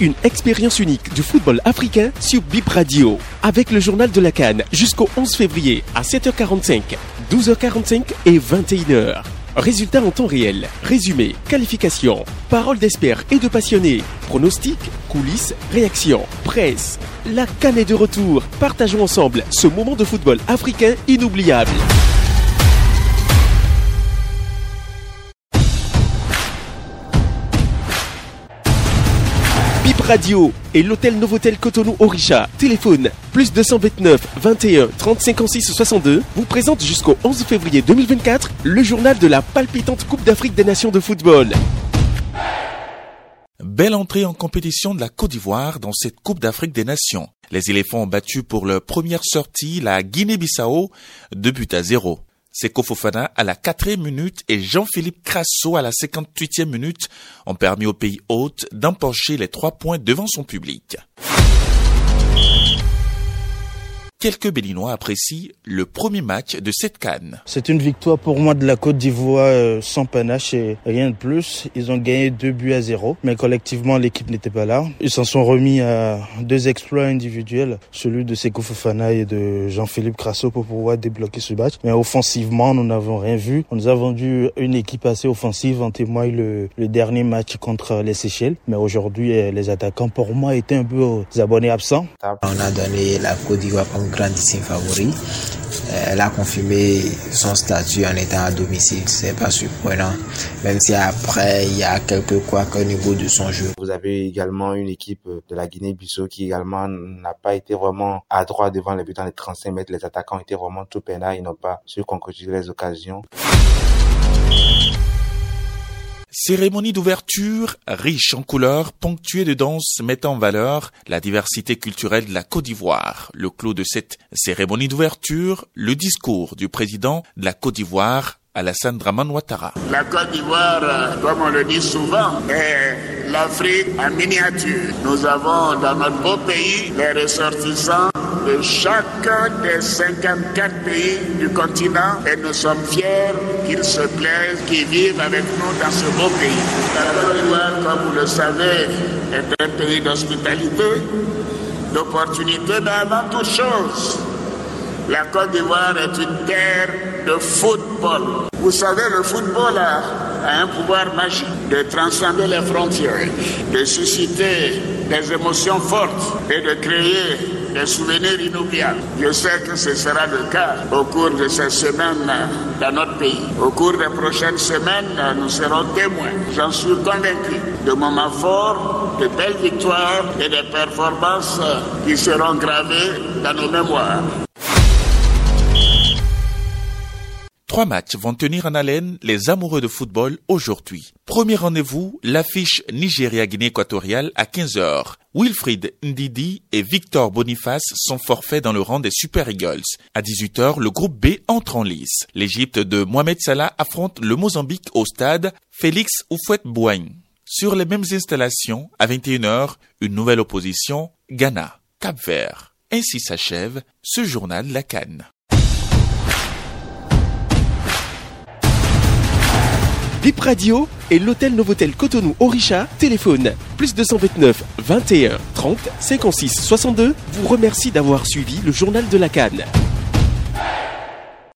Une expérience unique du football africain sur Bip Radio avec le journal de la Cannes jusqu'au 11 février à 7h45, 12h45 et 21h. Résultats en temps réel, résumé, qualification, paroles d'experts et de passionnés, pronostics, coulisses, réactions, presse. La Cannes est de retour. Partageons ensemble ce moment de football africain inoubliable. Radio et l'hôtel Novotel Cotonou Orisha. Téléphone plus 229 21 30 56 62 vous présente jusqu'au 11 février 2024 le journal de la palpitante Coupe d'Afrique des Nations de football. Belle entrée en compétition de la Côte d'Ivoire dans cette Coupe d'Afrique des Nations. Les éléphants ont battu pour leur première sortie la Guinée-Bissau, deux buts à zéro. Seko Fofana à la quatrième minute et Jean-Philippe Crasso à la 58e minute ont permis au pays hôte d'empocher les trois points devant son public. Quelques Béninois apprécient le premier match de cette canne. C'est une victoire pour moi de la Côte d'Ivoire euh, sans panache et rien de plus. Ils ont gagné deux buts à zéro, mais collectivement l'équipe n'était pas là. Ils s'en sont remis à deux exploits individuels, celui de Seko Fofana et de Jean-Philippe Crasso pour pouvoir débloquer ce match. Mais offensivement, nous n'avons rien vu. On nous a vendu une équipe assez offensive, en témoigne le, le dernier match contre les Seychelles. Mais aujourd'hui, euh, les attaquants pour moi étaient un peu aux abonnés absents. On a donné la Côte d'Ivoire comme grandissime favori. Euh, Elle a confirmé son statut en étant à domicile. C'est pas surprenant. Même si après, il y a quelques couacs au niveau de son jeu. Vous avez également une équipe de la Guinée-Bissau qui également n'a pas été vraiment à droit devant les buts dans les 35 mètres. Les attaquants étaient vraiment tout peinards. Ils n'ont pas su concrétiser les occasions. Cérémonie d'ouverture riche en couleurs, ponctuée de danses mettant en valeur la diversité culturelle de la Côte d'Ivoire. Le clos de cette cérémonie d'ouverture, le discours du président de la Côte d'Ivoire, Alassane Draman Ouattara. La Côte d'Ivoire, comme on le dit souvent, est l'Afrique en miniature. Nous avons dans notre beau pays les ressortissants de chacun des 54 pays du continent et nous sommes fiers qu'ils se plaisent, qu'ils vivent avec nous dans ce beau pays. La Côte d'Ivoire, comme vous le savez, est un pays d'hospitalité, d'opportunité, avant toute chose, la Côte d'Ivoire est une terre de football. Vous savez, le football a, un pouvoir magique de transcender les frontières, de susciter des émotions fortes et de créer des souvenirs inoubliables. Je sais que ce sera le cas au cours de ces semaines dans notre pays. Au cours des prochaines semaines, nous serons témoins, j'en suis convaincu, de moments forts, de belles victoires et des performances qui seront gravées dans nos mémoires. Trois matchs vont tenir en haleine les amoureux de football aujourd'hui. Premier rendez-vous, l'affiche Nigeria-Guinée équatoriale à 15h. Wilfried Ndidi et Victor Boniface sont forfaits dans le rang des Super Eagles. À 18h, le groupe B entre en lice. L'Égypte de Mohamed Salah affronte le Mozambique au stade Félix Houphouët-Boigny. Sur les mêmes installations, à 21h, une nouvelle opposition, Ghana, Cap-Vert. Ainsi s'achève ce journal La Cannes. Bip Radio et l'hôtel Novotel Cotonou Orisha, téléphone plus 229 21 30 56 62 vous remercie d'avoir suivi le journal de la Cannes.